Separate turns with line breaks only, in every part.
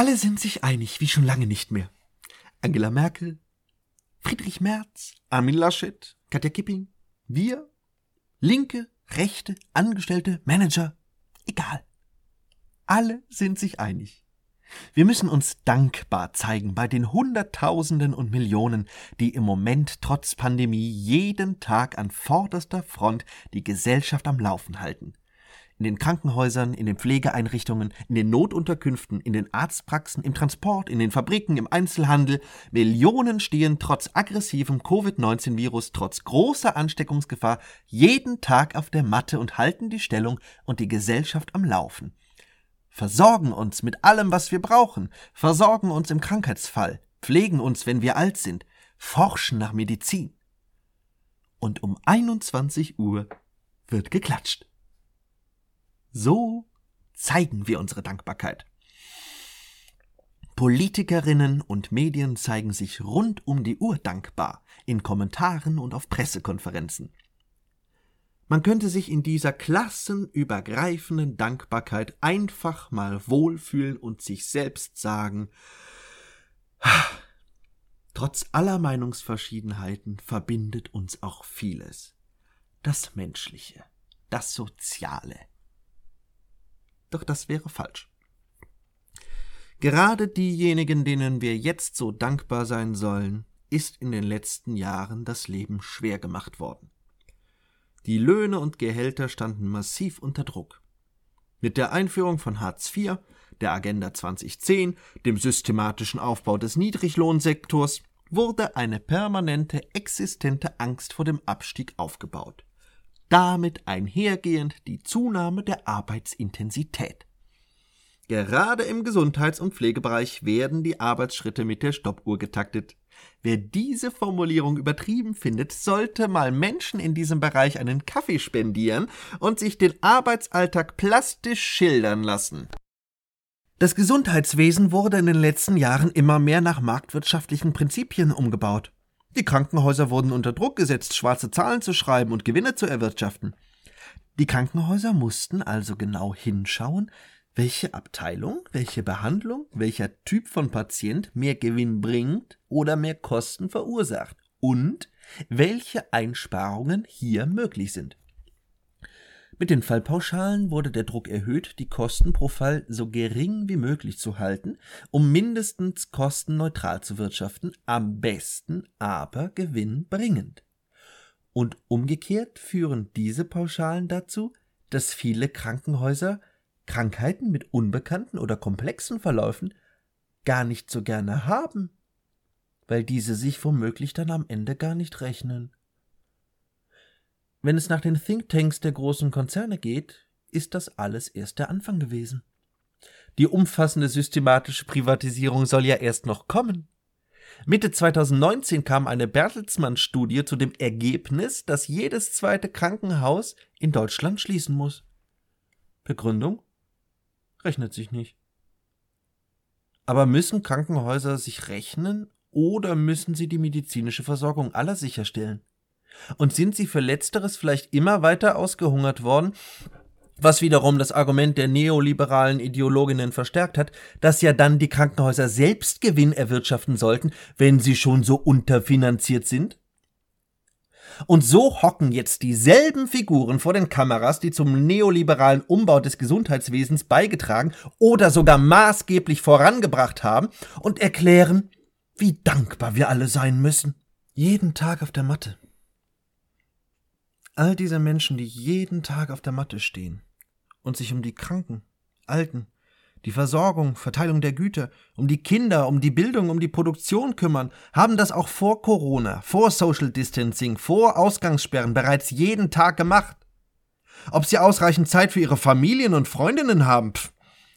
Alle sind sich einig, wie schon lange nicht mehr. Angela Merkel, Friedrich Merz, Armin Laschet, Katja Kipping, wir, Linke, Rechte, Angestellte, Manager, egal. Alle sind sich einig. Wir müssen uns dankbar zeigen bei den Hunderttausenden und Millionen, die im Moment trotz Pandemie jeden Tag an vorderster Front die Gesellschaft am Laufen halten in den Krankenhäusern, in den Pflegeeinrichtungen, in den Notunterkünften, in den Arztpraxen, im Transport, in den Fabriken, im Einzelhandel. Millionen stehen trotz aggressivem Covid-19-Virus, trotz großer Ansteckungsgefahr jeden Tag auf der Matte und halten die Stellung und die Gesellschaft am Laufen. Versorgen uns mit allem, was wir brauchen, versorgen uns im Krankheitsfall, pflegen uns, wenn wir alt sind, forschen nach Medizin. Und um 21 Uhr wird geklatscht. So zeigen wir unsere Dankbarkeit. Politikerinnen und Medien zeigen sich rund um die Uhr dankbar, in Kommentaren und auf Pressekonferenzen. Man könnte sich in dieser klassenübergreifenden Dankbarkeit einfach mal wohlfühlen und sich selbst sagen, trotz aller Meinungsverschiedenheiten verbindet uns auch vieles. Das Menschliche, das Soziale, doch das wäre falsch. Gerade diejenigen, denen wir jetzt so dankbar sein sollen, ist in den letzten Jahren das Leben schwer gemacht worden. Die Löhne und Gehälter standen massiv unter Druck. Mit der Einführung von Hartz IV, der Agenda 2010, dem systematischen Aufbau des Niedriglohnsektors, wurde eine permanente existente Angst vor dem Abstieg aufgebaut damit einhergehend die Zunahme der Arbeitsintensität. Gerade im Gesundheits- und Pflegebereich werden die Arbeitsschritte mit der Stoppuhr getaktet. Wer diese Formulierung übertrieben findet, sollte mal Menschen in diesem Bereich einen Kaffee spendieren und sich den Arbeitsalltag plastisch schildern lassen. Das Gesundheitswesen wurde in den letzten Jahren immer mehr nach marktwirtschaftlichen Prinzipien umgebaut. Die Krankenhäuser wurden unter Druck gesetzt, schwarze Zahlen zu schreiben und Gewinne zu erwirtschaften. Die Krankenhäuser mussten also genau hinschauen, welche Abteilung, welche Behandlung, welcher Typ von Patient mehr Gewinn bringt oder mehr Kosten verursacht und welche Einsparungen hier möglich sind. Mit den Fallpauschalen wurde der Druck erhöht, die Kosten pro Fall so gering wie möglich zu halten, um mindestens kostenneutral zu wirtschaften, am besten aber gewinnbringend. Und umgekehrt führen diese Pauschalen dazu, dass viele Krankenhäuser Krankheiten mit unbekannten oder komplexen Verläufen gar nicht so gerne haben, weil diese sich womöglich dann am Ende gar nicht rechnen. Wenn es nach den Thinktanks der großen Konzerne geht, ist das alles erst der Anfang gewesen. Die umfassende systematische Privatisierung soll ja erst noch kommen. Mitte 2019 kam eine Bertelsmann-Studie zu dem Ergebnis, dass jedes zweite Krankenhaus in Deutschland schließen muss. Begründung? Rechnet sich nicht. Aber müssen Krankenhäuser sich rechnen oder müssen sie die medizinische Versorgung aller sicherstellen? Und sind sie für letzteres vielleicht immer weiter ausgehungert worden, was wiederum das Argument der neoliberalen Ideologinnen verstärkt hat, dass ja dann die Krankenhäuser selbst Gewinn erwirtschaften sollten, wenn sie schon so unterfinanziert sind? Und so hocken jetzt dieselben Figuren vor den Kameras, die zum neoliberalen Umbau des Gesundheitswesens beigetragen oder sogar maßgeblich vorangebracht haben und erklären, wie dankbar wir alle sein müssen. Jeden Tag auf der Matte, All diese Menschen, die jeden Tag auf der Matte stehen und sich um die Kranken, Alten, die Versorgung, Verteilung der Güter, um die Kinder, um die Bildung, um die Produktion kümmern, haben das auch vor Corona, vor Social Distancing, vor Ausgangssperren bereits jeden Tag gemacht. Ob sie ausreichend Zeit für ihre Familien und Freundinnen haben, pff,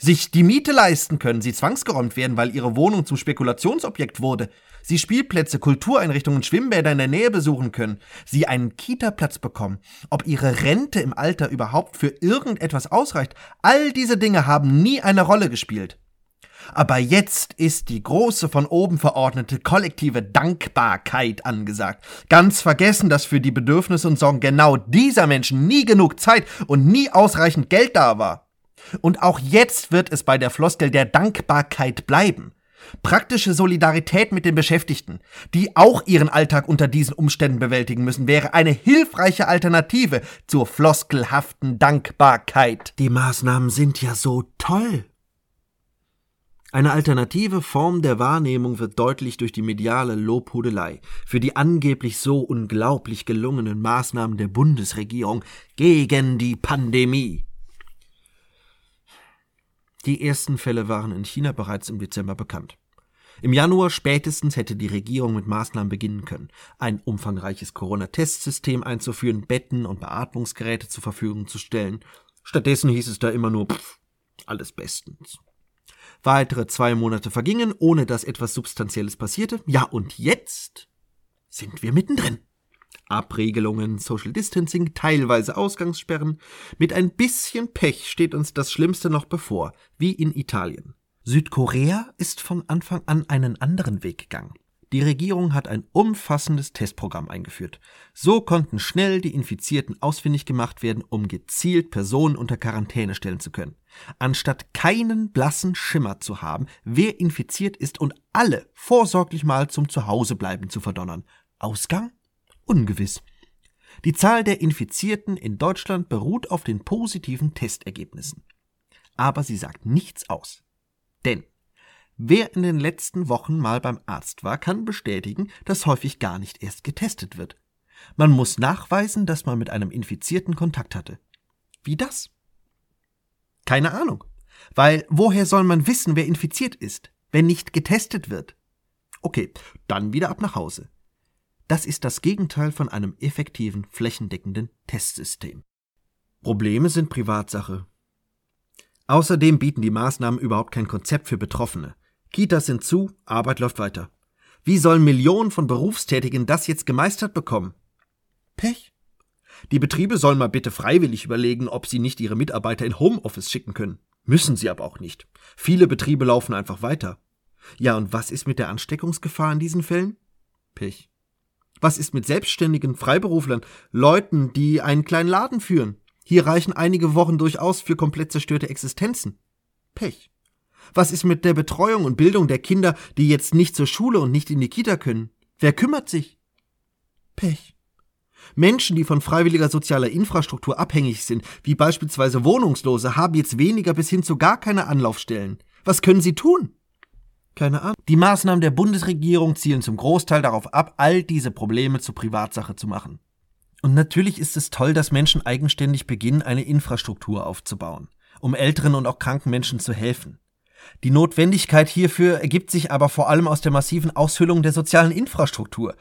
sich die Miete leisten können, sie zwangsgeräumt werden, weil ihre Wohnung zum Spekulationsobjekt wurde, sie Spielplätze, Kultureinrichtungen, Schwimmbäder in der Nähe besuchen können, sie einen Kita-Platz bekommen, ob ihre Rente im Alter überhaupt für irgendetwas ausreicht, all diese Dinge haben nie eine Rolle gespielt. Aber jetzt ist die große von oben verordnete kollektive Dankbarkeit angesagt. Ganz vergessen, dass für die Bedürfnisse und Sorgen genau dieser Menschen nie genug Zeit und nie ausreichend Geld da war. Und auch jetzt wird es bei der Floskel der Dankbarkeit bleiben. Praktische Solidarität mit den Beschäftigten, die auch ihren Alltag unter diesen Umständen bewältigen müssen, wäre eine hilfreiche Alternative zur floskelhaften Dankbarkeit. Die Maßnahmen sind ja so toll. Eine alternative Form der Wahrnehmung wird deutlich durch die mediale Lobhudelei für die angeblich so unglaublich gelungenen Maßnahmen der Bundesregierung gegen die Pandemie. Die ersten Fälle waren in China bereits im Dezember bekannt. Im Januar spätestens hätte die Regierung mit Maßnahmen beginnen können, ein umfangreiches Corona-Testsystem einzuführen, Betten und Beatmungsgeräte zur Verfügung zu stellen. Stattdessen hieß es da immer nur, pff, alles bestens. Weitere zwei Monate vergingen, ohne dass etwas Substanzielles passierte. Ja, und jetzt sind wir mittendrin. Abregelungen, Social Distancing, teilweise Ausgangssperren. Mit ein bisschen Pech steht uns das Schlimmste noch bevor, wie in Italien. Südkorea ist von Anfang an einen anderen Weg gegangen. Die Regierung hat ein umfassendes Testprogramm eingeführt. So konnten schnell die Infizierten ausfindig gemacht werden, um gezielt Personen unter Quarantäne stellen zu können. Anstatt keinen blassen Schimmer zu haben, wer infiziert ist und alle vorsorglich mal zum Zuhausebleiben zu verdonnern. Ausgang? Ungewiss. Die Zahl der Infizierten in Deutschland beruht auf den positiven Testergebnissen. Aber sie sagt nichts aus. Denn wer in den letzten Wochen mal beim Arzt war, kann bestätigen, dass häufig gar nicht erst getestet wird. Man muss nachweisen, dass man mit einem Infizierten Kontakt hatte. Wie das? Keine Ahnung. Weil woher soll man wissen, wer infiziert ist, wenn nicht getestet wird? Okay, dann wieder ab nach Hause. Das ist das Gegenteil von einem effektiven, flächendeckenden Testsystem. Probleme sind Privatsache. Außerdem bieten die Maßnahmen überhaupt kein Konzept für Betroffene. Kitas sind zu, Arbeit läuft weiter. Wie sollen Millionen von Berufstätigen das jetzt gemeistert bekommen? Pech. Die Betriebe sollen mal bitte freiwillig überlegen, ob sie nicht ihre Mitarbeiter in Homeoffice schicken können. Müssen sie aber auch nicht. Viele Betriebe laufen einfach weiter. Ja, und was ist mit der Ansteckungsgefahr in diesen Fällen? Pech. Was ist mit Selbstständigen, Freiberuflern, Leuten, die einen kleinen Laden führen? Hier reichen einige Wochen durchaus für komplett zerstörte Existenzen. Pech. Was ist mit der Betreuung und Bildung der Kinder, die jetzt nicht zur Schule und nicht in die Kita können? Wer kümmert sich? Pech. Menschen, die von freiwilliger sozialer Infrastruktur abhängig sind, wie beispielsweise Wohnungslose, haben jetzt weniger bis hin zu gar keine Anlaufstellen. Was können sie tun? Keine Ahnung. Die Maßnahmen der Bundesregierung zielen zum Großteil darauf ab, all diese Probleme zur Privatsache zu machen. Und natürlich ist es toll, dass Menschen eigenständig beginnen, eine Infrastruktur aufzubauen, um älteren und auch kranken Menschen zu helfen. Die Notwendigkeit hierfür ergibt sich aber vor allem aus der massiven Aushöhlung der sozialen Infrastruktur,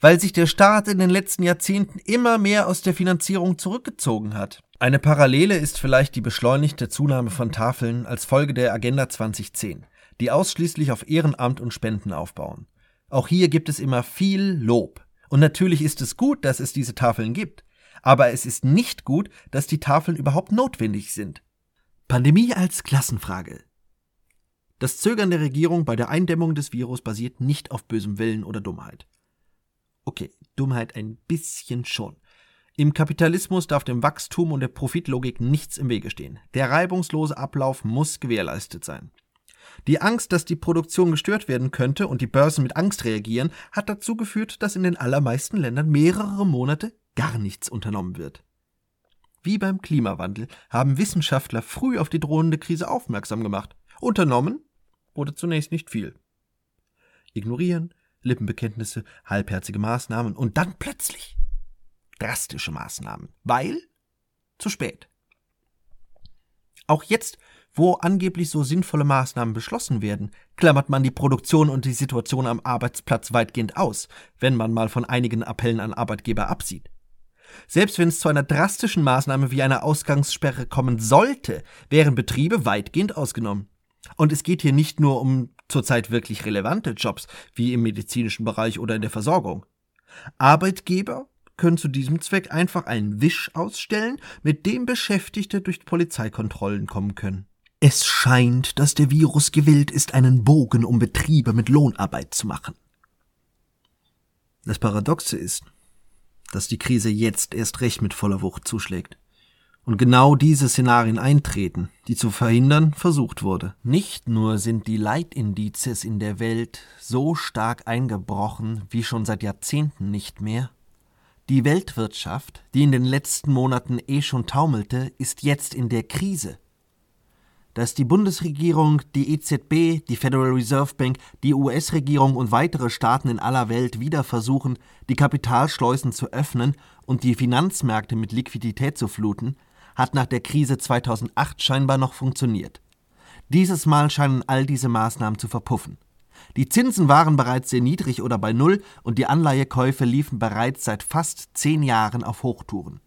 weil sich der Staat in den letzten Jahrzehnten immer mehr aus der Finanzierung zurückgezogen hat. Eine Parallele ist vielleicht die beschleunigte Zunahme von Tafeln als Folge der Agenda 2010, die ausschließlich auf Ehrenamt und Spenden aufbauen. Auch hier gibt es immer viel Lob. Und natürlich ist es gut, dass es diese Tafeln gibt. Aber es ist nicht gut, dass die Tafeln überhaupt notwendig sind. Pandemie als Klassenfrage. Das Zögern der Regierung bei der Eindämmung des Virus basiert nicht auf bösem Willen oder Dummheit. Okay, Dummheit ein bisschen schon. Im Kapitalismus darf dem Wachstum und der Profitlogik nichts im Wege stehen. Der reibungslose Ablauf muss gewährleistet sein. Die Angst, dass die Produktion gestört werden könnte und die Börsen mit Angst reagieren, hat dazu geführt, dass in den allermeisten Ländern mehrere Monate gar nichts unternommen wird. Wie beim Klimawandel haben Wissenschaftler früh auf die drohende Krise aufmerksam gemacht. Unternommen wurde zunächst nicht viel. Ignorieren, Lippenbekenntnisse, halbherzige Maßnahmen und dann plötzlich drastische Maßnahmen, weil zu spät. Auch jetzt wo angeblich so sinnvolle Maßnahmen beschlossen werden, klammert man die Produktion und die Situation am Arbeitsplatz weitgehend aus, wenn man mal von einigen Appellen an Arbeitgeber absieht. Selbst wenn es zu einer drastischen Maßnahme wie einer Ausgangssperre kommen sollte, wären Betriebe weitgehend ausgenommen. Und es geht hier nicht nur um zurzeit wirklich relevante Jobs, wie im medizinischen Bereich oder in der Versorgung. Arbeitgeber können zu diesem Zweck einfach einen Wisch ausstellen, mit dem Beschäftigte durch Polizeikontrollen kommen können. Es scheint, dass der Virus gewillt ist, einen Bogen um Betriebe mit Lohnarbeit zu machen. Das Paradoxe ist, dass die Krise jetzt erst recht mit voller Wucht zuschlägt. und genau diese Szenarien eintreten, die zu verhindern versucht wurde. Nicht nur sind die Leitindizes in der Welt so stark eingebrochen wie schon seit Jahrzehnten nicht mehr, die Weltwirtschaft, die in den letzten Monaten eh schon taumelte, ist jetzt in der Krise. Dass die Bundesregierung, die EZB, die Federal Reserve Bank, die US-Regierung und weitere Staaten in aller Welt wieder versuchen, die Kapitalschleusen zu öffnen und die Finanzmärkte mit Liquidität zu fluten, hat nach der Krise 2008 scheinbar noch funktioniert. Dieses Mal scheinen all diese Maßnahmen zu verpuffen. Die Zinsen waren bereits sehr niedrig oder bei Null und die Anleihekäufe liefen bereits seit fast zehn Jahren auf Hochtouren.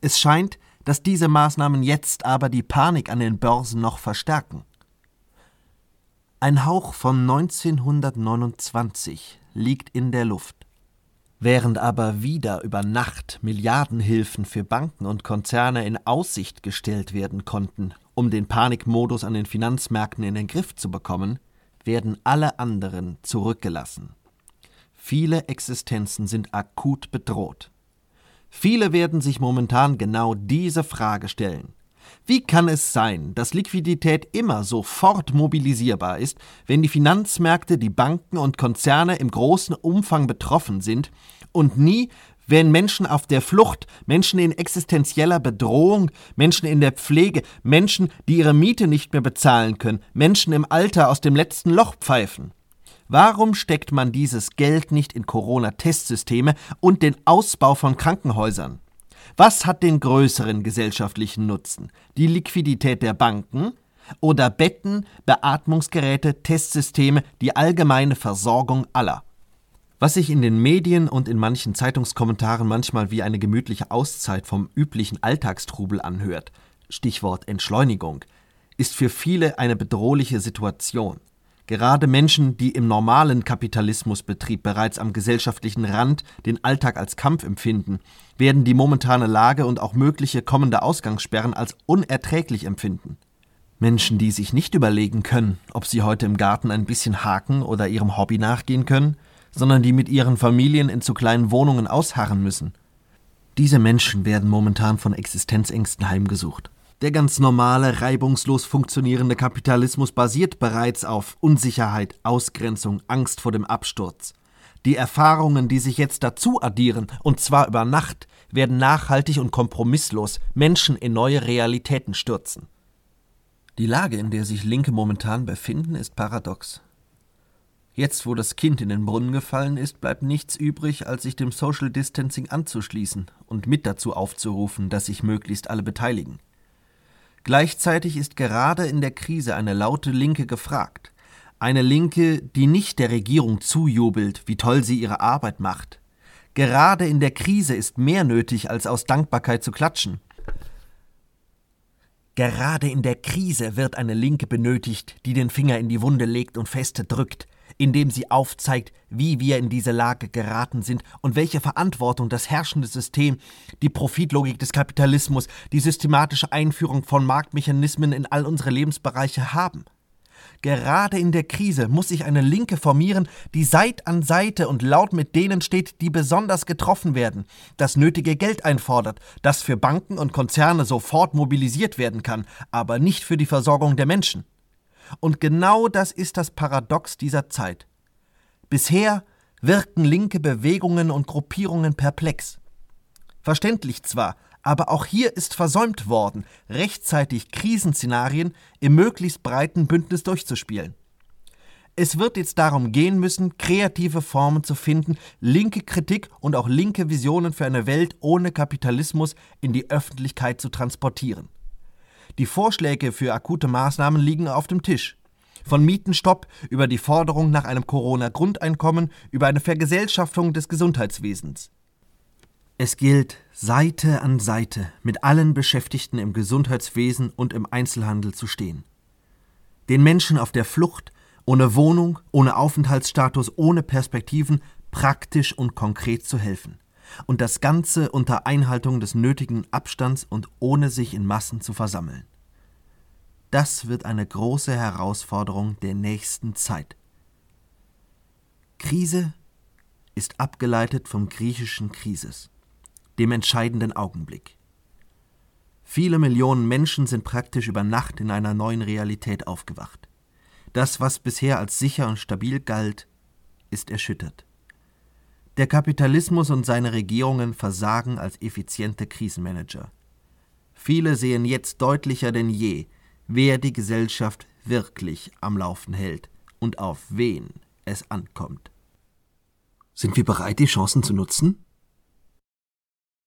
Es scheint, dass diese Maßnahmen jetzt aber die Panik an den Börsen noch verstärken. Ein Hauch von 1929 liegt in der Luft. Während aber wieder über Nacht Milliardenhilfen für Banken und Konzerne in Aussicht gestellt werden konnten, um den Panikmodus an den Finanzmärkten in den Griff zu bekommen, werden alle anderen zurückgelassen. Viele Existenzen sind akut bedroht. Viele werden sich momentan genau diese Frage stellen. Wie kann es sein, dass Liquidität immer sofort mobilisierbar ist, wenn die Finanzmärkte, die Banken und Konzerne im großen Umfang betroffen sind und nie, wenn Menschen auf der Flucht, Menschen in existenzieller Bedrohung, Menschen in der Pflege, Menschen, die ihre Miete nicht mehr bezahlen können, Menschen im Alter aus dem letzten Loch pfeifen? Warum steckt man dieses Geld nicht in Corona-Testsysteme und den Ausbau von Krankenhäusern? Was hat den größeren gesellschaftlichen Nutzen? Die Liquidität der Banken oder Betten, Beatmungsgeräte, Testsysteme, die allgemeine Versorgung aller? Was sich in den Medien und in manchen Zeitungskommentaren manchmal wie eine gemütliche Auszeit vom üblichen Alltagstrubel anhört, Stichwort Entschleunigung, ist für viele eine bedrohliche Situation. Gerade Menschen, die im normalen Kapitalismusbetrieb bereits am gesellschaftlichen Rand den Alltag als Kampf empfinden, werden die momentane Lage und auch mögliche kommende Ausgangssperren als unerträglich empfinden. Menschen, die sich nicht überlegen können, ob sie heute im Garten ein bisschen haken oder ihrem Hobby nachgehen können, sondern die mit ihren Familien in zu kleinen Wohnungen ausharren müssen. Diese Menschen werden momentan von Existenzängsten heimgesucht. Der ganz normale, reibungslos funktionierende Kapitalismus basiert bereits auf Unsicherheit, Ausgrenzung, Angst vor dem Absturz. Die Erfahrungen, die sich jetzt dazu addieren, und zwar über Nacht, werden nachhaltig und kompromisslos Menschen in neue Realitäten stürzen. Die Lage, in der sich Linke momentan befinden, ist paradox. Jetzt, wo das Kind in den Brunnen gefallen ist, bleibt nichts übrig, als sich dem Social Distancing anzuschließen und mit dazu aufzurufen, dass sich möglichst alle beteiligen. Gleichzeitig ist gerade in der Krise eine laute Linke gefragt. Eine Linke, die nicht der Regierung zujubelt, wie toll sie ihre Arbeit macht. Gerade in der Krise ist mehr nötig, als aus Dankbarkeit zu klatschen. Gerade in der Krise wird eine Linke benötigt, die den Finger in die Wunde legt und feste drückt, indem sie aufzeigt, wie wir in diese Lage geraten sind und welche Verantwortung das herrschende System, die Profitlogik des Kapitalismus, die systematische Einführung von Marktmechanismen in all unsere Lebensbereiche haben. Gerade in der Krise muss sich eine Linke formieren, die Seit an Seite und laut mit denen steht, die besonders getroffen werden, das nötige Geld einfordert, das für Banken und Konzerne sofort mobilisiert werden kann, aber nicht für die Versorgung der Menschen. Und genau das ist das Paradox dieser Zeit. Bisher wirkten linke Bewegungen und Gruppierungen perplex. Verständlich zwar, aber auch hier ist versäumt worden, rechtzeitig Krisenszenarien im möglichst breiten Bündnis durchzuspielen. Es wird jetzt darum gehen müssen, kreative Formen zu finden, linke Kritik und auch linke Visionen für eine Welt ohne Kapitalismus in die Öffentlichkeit zu transportieren. Die Vorschläge für akute Maßnahmen liegen auf dem Tisch. Von Mietenstopp über die Forderung nach einem Corona-Grundeinkommen über eine Vergesellschaftung des Gesundheitswesens. Es gilt, Seite an Seite mit allen Beschäftigten im Gesundheitswesen und im Einzelhandel zu stehen. Den Menschen auf der Flucht, ohne Wohnung, ohne Aufenthaltsstatus, ohne Perspektiven praktisch und konkret zu helfen und das Ganze unter Einhaltung des nötigen Abstands und ohne sich in Massen zu versammeln. Das wird eine große Herausforderung der nächsten Zeit. Krise ist abgeleitet vom griechischen Krisis, dem entscheidenden Augenblick. Viele Millionen Menschen sind praktisch über Nacht in einer neuen Realität aufgewacht. Das, was bisher als sicher und stabil galt, ist erschüttert. Der Kapitalismus und seine Regierungen versagen als effiziente Krisenmanager. Viele sehen jetzt deutlicher denn je, wer die Gesellschaft wirklich am Laufen hält und auf wen es ankommt.
Sind wir bereit, die Chancen zu nutzen?